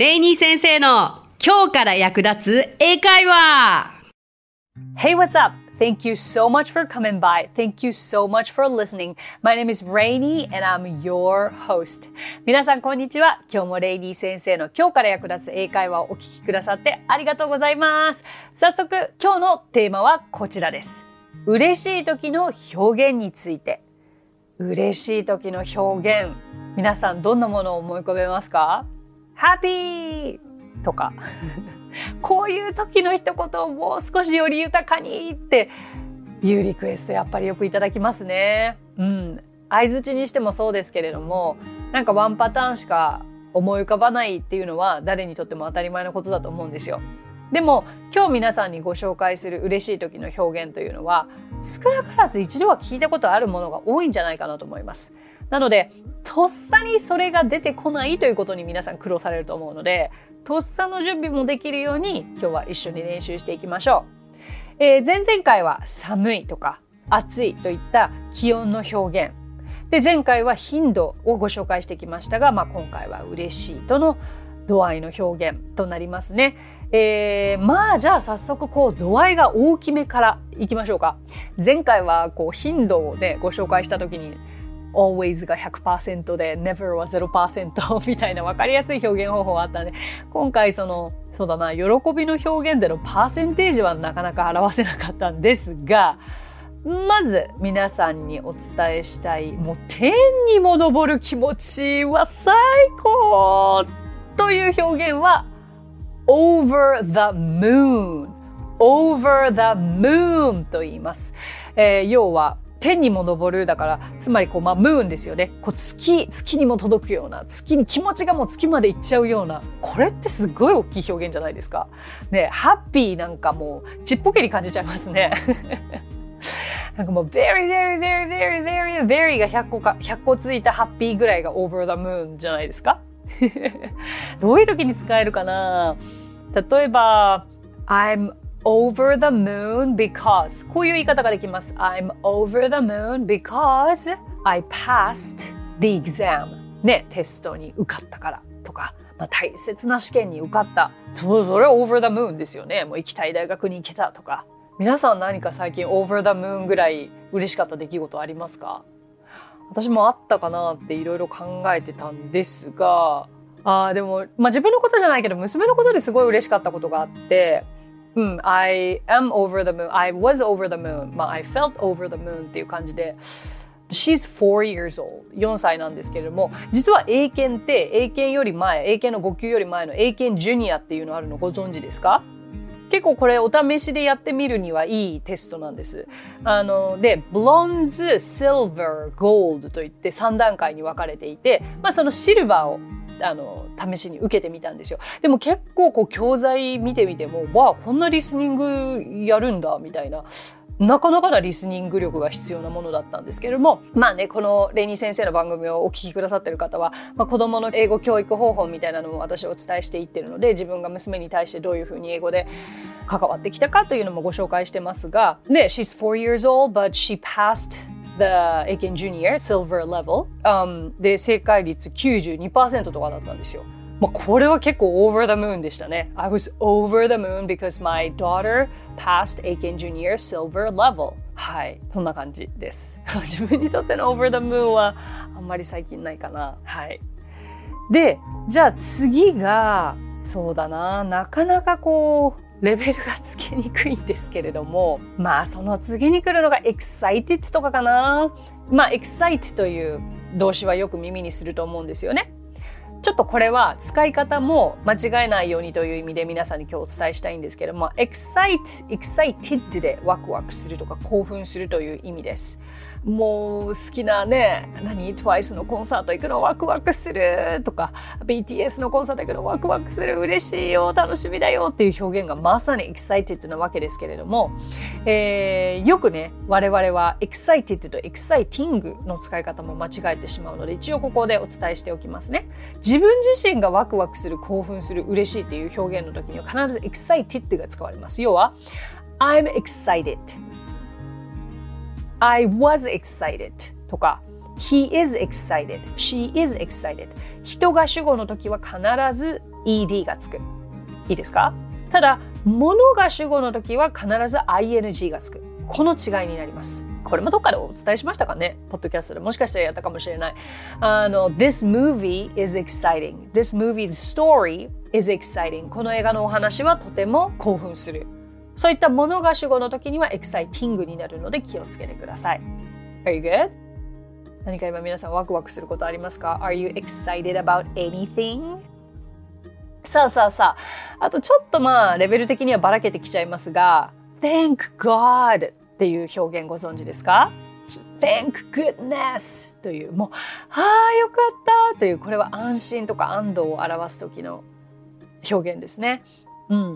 レイニー先生の今日から役立つ英会話 Hey, what's up? Thank you so much for coming by. Thank you so much for listening. My name is Rainy and I'm your host. 皆さん、こんにちは。今日もレイニー先生の今日から役立つ英会話をお聞きくださってありがとうございます。早速、今日のテーマはこちらです。嬉しい時の表現について。嬉しい時の表現。皆さん、どんなものを思い浮かべますか？?Happy! とか。こういう時の一言をもう少しより豊かにっていうリクエストやっぱりよくいただきますね。うん。相づちにしてもそうですけれども、なんかワンパターンしか思い浮かばないっていうのは誰にとっても当たり前のことだと思うんですよ。でも今日皆さんにご紹介する嬉しい時の表現というのは少なからず一度は聞いたことあるものが多いんじゃないかなと思います。なのでとっさにそれが出てこないということに皆さん苦労されると思うのでとっさの準備もできるように今日は一緒に練習していきましょう。えー、前々回は寒いとか暑いといった気温の表現。で前回は頻度をご紹介してきましたが、まあ、今回は嬉しいとの度合いの表現となりますね。えー、まあじゃあ早速こう度合いが大きめからいきましょうか。前回はこう頻度をねご紹介した時に always が100%で never は0% みたいな分かりやすい表現方法があったんで今回そのそうだな喜びの表現でのパーセンテージはなかなか表せなかったんですがまず皆さんにお伝えしたいもう天にも昇る気持ちは最高という表現は over the moon over the moon と言います、えー、要は天にも昇るだからつまりこう、まあ、ムーンですよねこう月月にも届くような月に気持ちがもう月まで行っちゃうようなこれってすごい大きい表現じゃないですか。ねハッピーなんかもうちっぽけに感じちゃいますね。なんかもう very very very very very very が100個か100個ついたハッピーぐらいが over the moon じゃないですか どういう時に使えるかな例えば I'm over the moon because こういう言い方ができます。I'm over the moon because I passed the exam ね、テストに受かったからとか、まあ、大切な試験に受かった。そそれは over the moon ですよね。もう行きたい大学に行けたとか。皆さん何か最近 over the moon ぐらい嬉しかった出来事ありますか？私もあったかなっていろいろ考えてたんですが、あでも、まあ、自分のことじゃないけど娘のことですごい嬉しかったことがあって、うん、I am over the moon. I was over the moon. まあ、I felt over the moon っていう感じで、She's four years old. 4歳なんですけれども、実は英検って英検より前、英検の5級より前の英検ジュニアっていうのあるのご存知ですか？結構これお試しでやってみるにはいいテストなんです。あの、で、ブロンズ、シルバー、ゴールドといって3段階に分かれていて、まあそのシルバーをあの試しに受けてみたんですよ。でも結構こう教材見てみても、わあ、こんなリスニングやるんだ、みたいな。なかなかなリスニング力が必要なものだったんですけれども、まあね、このレニー先生の番組をお聞きくださってる方は、まあ、子供の英語教育方法みたいなのも私お伝えしていってるので、自分が娘に対してどういうふうに英語で関わってきたかというのもご紹介してますが、ね、she's four years old, but she passed the Aiken Junior Silver Level、um, で正解率92%とかだったんですよ。まあ、これは結構 over the moon でしたね。I was over the moon because my daughter passed Aiken Junior Silver Level. はい、そんな感じです。自分にとっての over the moon はあんまり最近ないかな。はい。で、じゃあ次が、そうだな、なかなかこう、レベルがつけにくいんですけれども、まあその次に来るのが excited とかかな。まあ excite という動詞はよく耳にすると思うんですよね。ちょっとこれは使い方も間違えないようにという意味で皆さんに今日お伝えしたいんですけども、excite, excited でワクワクするとか興奮するという意味です。もう好きなね、何 ?TWICE のコンサート行くのワクワクするとか、BTS のコンサート行くのワクワクする、嬉しいよ、楽しみだよっていう表現がまさに excited なわけですけれども、えー、よくね、我々は excited と exciting の使い方も間違えてしまうので、一応ここでお伝えしておきますね。自分自身がワクワクする、興奮する、嬉しいっていう表現の時には必ず excited が使われます。要は、I'm excited. I was excited とか He is excited. She is excited. 人が主語の時は必ず ed がつく。いいですか？ただ、物が主語の時は必ず ing がつく。この違いになります。これもどっかでお伝えしましたかね？ポッドキャストでもしかしたらやったかもしれない。あの、This movie is exciting. This movie's story is exciting. この映画のお話はとても興奮する。そういったものが主語の時には exciting になるので気をつけてください。Are you good? 何か今皆さんワクワクすることありますか ?Are you excited about anything? さあさあさあ、あとちょっとまあレベル的にはばらけてきちゃいますが、Thank God っていう表現ご存知ですか？Thank goodness という、もう、ああ、よかったという、これは安心とか安堵を表す時の表現ですね。うん。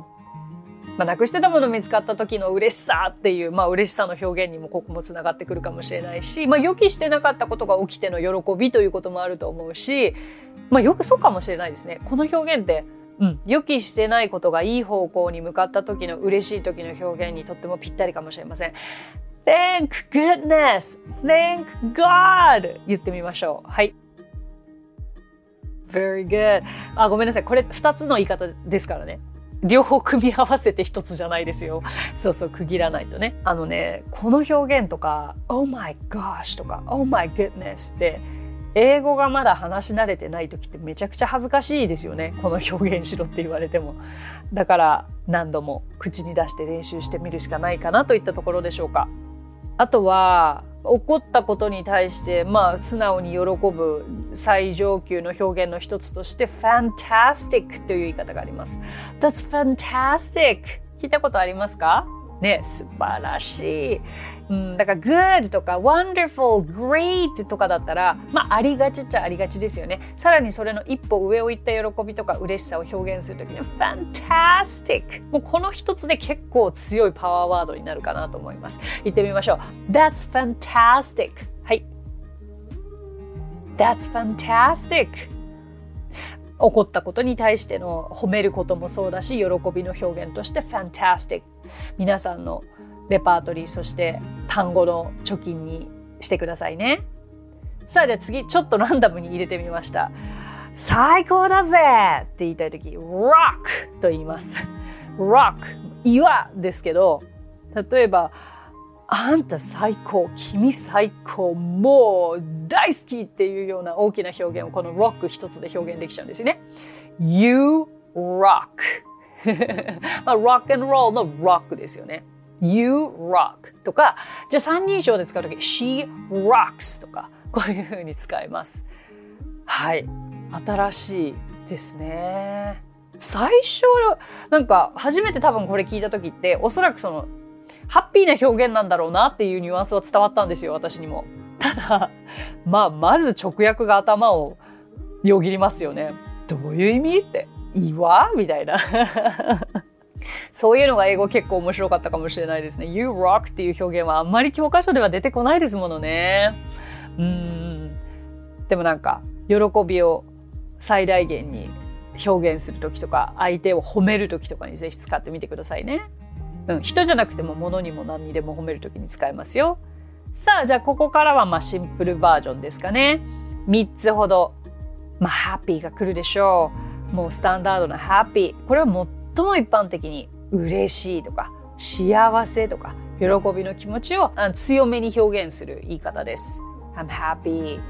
まあ、なくしてたもの見つかった時の嬉しさっていう、まあ、嬉しさの表現にもここもつながってくるかもしれないし、まあ、予期してなかったことが起きての喜びということもあると思うし、まあ、よくそうかもしれないですね。この表現ってうん、予期してないことがいい方向に向かった時の嬉しい時の表現にとってもぴったりかもしれません。Thank goodness! Thank God! 言ってみましょう。はい。Very good. あ、ごめんなさい。これ2つの言い方ですからね。両方組み合わせて一つじゃないですよ。そうそう、区切らないとね。あのね、この表現とか、Oh my gosh とか、Oh my goodness って英語がまだ話し慣れてない時ってめちゃくちゃ恥ずかしいですよね。この表現しろって言われても。だから何度も口に出して練習してみるしかないかなといったところでしょうか。あとは起こったことに対してまあ素直に喜ぶ最上級の表現の一つとして fantastic という言い方があります。That's fantastic! 聞いたことありますか？ね、素晴らしい。うん、だから good とか wonderful, great とかだったら、まあ、ありがちっちゃありがちですよね。さらにそれの一歩上を行った喜びとか嬉しさを表現するときには fantastic。もうこの一つで結構強いパワーワードになるかなと思います。言ってみましょう。That's fantastic. はい。That's fantastic. 起こったことに対しての褒めることもそうだし喜びの表現として fantastic 皆さんのレパートリーそして単語の貯金にしてくださいね。さあじゃあ次ちょっとランダムに入れてみました。最高だぜって言いたい時 rock と言います。rock 岩ですけど例えばあんた最高君最高もう大好きっていうような大きな表現をこの rock 一つで表現できちゃうんですよね。You rock まあ、rock and roll の rock ですよね。You rock とか、じゃあ三人称で使うとき、she rocks とか、こういうふうに使います。はい。新しいですね。最初、なんか初めて多分これ聞いた時って、おそらくその、ハッピーな表現なんだろうなっていうニュアンスは伝わったんですよ、私にも。ただ、まあ、まず直訳が頭をよぎりますよね。どういう意味って。岩みたいな。そういうのが英語結構面白かったかもしれないですね。You rock っていう表現はあんまり教科書では出てこないですものね。うん。でもなんか、喜びを最大限に表現する時とか、相手を褒める時とかにぜひ使ってみてくださいね。うん、人じゃなくても物にも何にでも褒める時に使えますよ。さあ、じゃあここからはまあシンプルバージョンですかね。3つほど、まあ、ハッピーが来るでしょう。もうスタンダードなハッピーこれは最も一般的に嬉しいとか幸せとか喜びの気持ちを強めに表現する言い方です。I'm happy、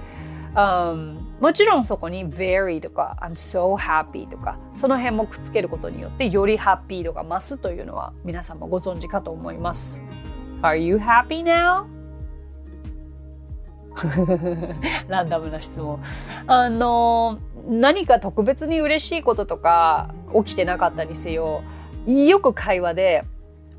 um, もちろんそこに very とか I'm so happy とかその辺もくっつけることによってよりハッピー度が増すというのは皆さんもご存知かと思います。Are you happy now? ランダムな質問。あの、何か特別に嬉しいこととか起きてなかったにせよ、よく会話で、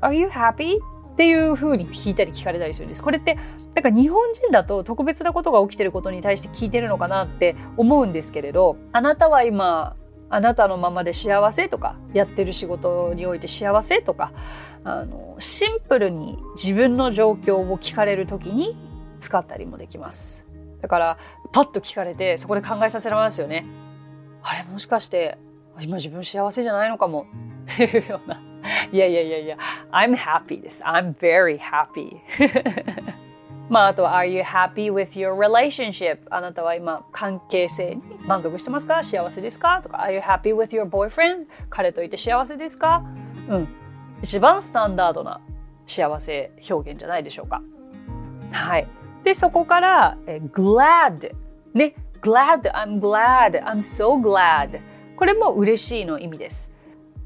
Are you happy? っていうふうに聞いたり聞かれたりするんです。これって、なんか日本人だと特別なことが起きてることに対して聞いてるのかなって思うんですけれど、あなたは今、あなたのままで幸せとか、やってる仕事において幸せとか、あの、シンプルに自分の状況を聞かれるときに使ったりもできます。だからパッと聞かれてそこで考えさせられますよね。あれもしかして今自分幸せじゃないのかもっていうような。いやいやいやいや、I'm happy です。I'm very happy. まあ、あとは Are you happy with your relationship? あなたは今関係性に満足してますか？幸せですか？とか Are you happy with your boyfriend? 彼といて幸せですか？うん。一番スタンダードな幸せ表現じゃないでしょうか。はい。で、そこから、え glad。ね。glad, I'm glad, I'm so glad. これも嬉しいの意味です。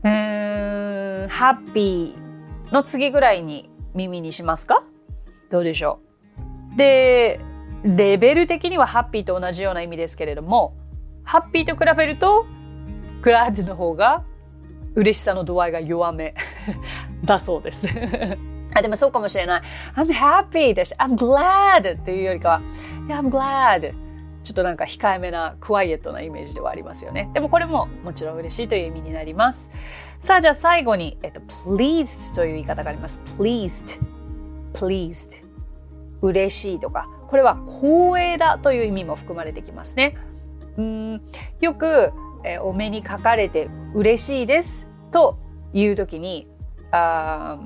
うーん、happy の次ぐらいに耳にしますか？どうでしょう？で、レベル的にはハッピーと同じような意味ですけれども、ハッピーと比べると、glad の方が嬉しさの度合いが弱め だそうですあでもそうかもしれない。I'm happy だし、I'm glad っていうよりかは、I'm glad ちょっとなんか控えめなクワイエットなイメージではありますよね。でもこれももちろん嬉しいという意味になります。さあじゃあ最後に、えっと、pleased という言い方があります。pleased, pleased 嬉しいとか、これは光栄だという意味も含まれてきますね。うんよく、えお目にかかれて嬉しいですというときに、uh,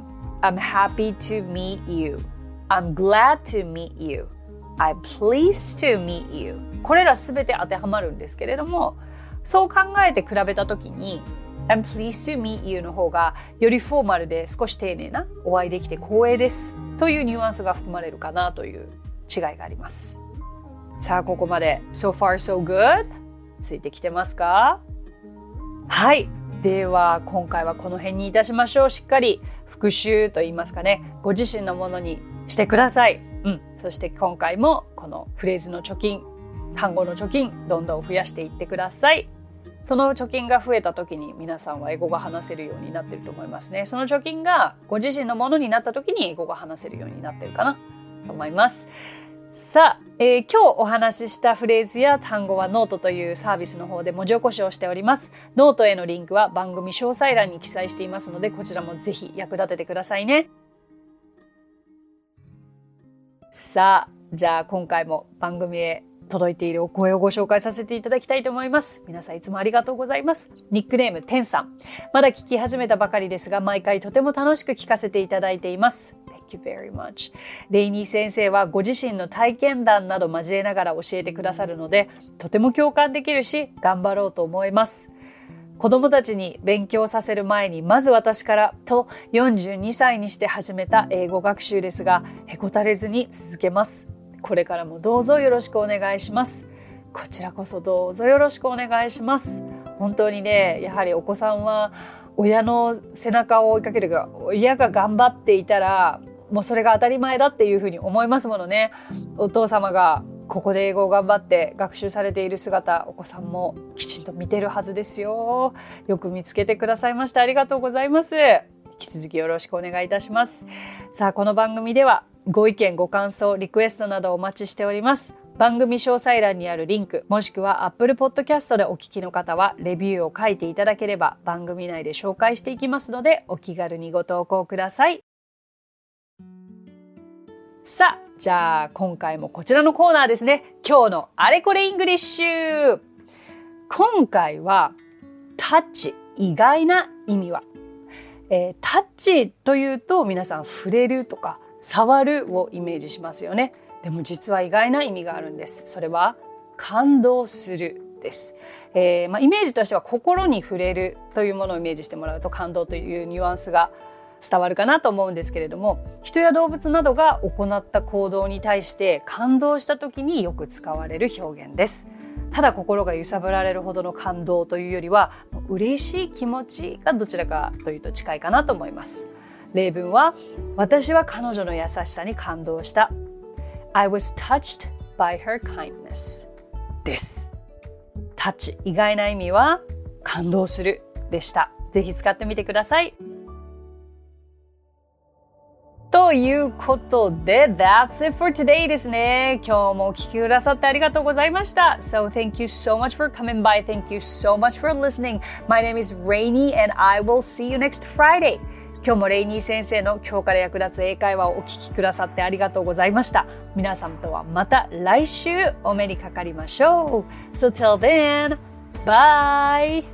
I'm happy to meet you. I'm glad to meet you. I'm pleased to meet you. これらすべて当てはまるんですけれどもそう考えて比べたときに I'm pleased to meet you の方がよりフォーマルで少し丁寧なお会いできて光栄です。というニュアンスが含まれるかなという違いがあります。さあここまで So far so good? ついてきてますか？はい。では今回はこの辺にいたしましょう。しっかり復習と言いますかね。ご自身のものにしてください。うん、そして今回もこのフレーズの貯金単語の貯金どんどん増やしていってください。その貯金が増えた時に皆さんは英語が話せるようになってると思いますね。その貯金がご自身のものになった時に英語が話せるようになってるかなと思います。さあ、えー、今日お話ししたフレーズや単語はノートというサービスの方で文字起こしをしておりますノートへのリンクは番組詳細欄に記載していますのでこちらもぜひ役立ててくださいねさあ、じゃあ今回も番組へ届いているお声をご紹介させていただきたいと思います。皆さんいつもありがとうございます。ニックネーム、てんさん。まだ聞き始めたばかりですが、毎回とても楽しく聞かせていただいています。Thank you very much. レイニー先生はご自身の体験談など交えながら教えてくださるので、とても共感できるし、頑張ろうと思います。子供たちに勉強させる前にまず私からと42歳にして始めた英語学習ですがへこたれずに続けますこれからもどうぞよろしくお願いしますこちらこそどうぞよろしくお願いします本当にねやはりお子さんは親の背中を追いかけるが親が頑張っていたらもうそれが当たり前だっていうふうに思いますものね。お父様がここで英語を頑張って学習されている姿お子さんもきちんと見てるはずですよ。よく見つけてくださいましたありがとうございます。引き続きよろしくお願いいたします。さあこの番組ではご意見ご感想リクエストなどお待ちしております。番組詳細欄にあるリンクもしくは Apple Podcast でお聞きの方はレビューを書いていただければ番組内で紹介していきますのでお気軽にご投稿ください。さあじゃあ今回もこちらのコーナーですね。今日のあれこれイングリッシュ。今回はタッチ意外な意味は、えー、タッチというと皆さん触れるとか触るをイメージしますよね。でも実は意外な意味があるんです。それは感動するです、えーまあ、イメージとしては心に触れるというものをイメージしてもらうと感動というニュアンスが伝わるかなと思うんですけれども人や動物などが行った行動に対して感動した時によく使われる表現です。ただ心が揺さぶられるほどの感動というよりは嬉しい気持ちがどちらかというと近いかなと思います。例文は私は彼女の優しさに感動した。I was touched by her kindness です。タッチ意外な意味は感動するでした。ぜひ使ってみてください。ということで、That's it for today ですね。今日もお聞きくださってありがとうございました。So thank you so much for coming by. Thank you so much for listening. My name is Rainy and I will see you next Friday. 今日もレイニー先生の今日から役立つ英会話をお聞きくださってありがとうございました。皆さんとはまた来週お目にかかりましょう。So till then, bye!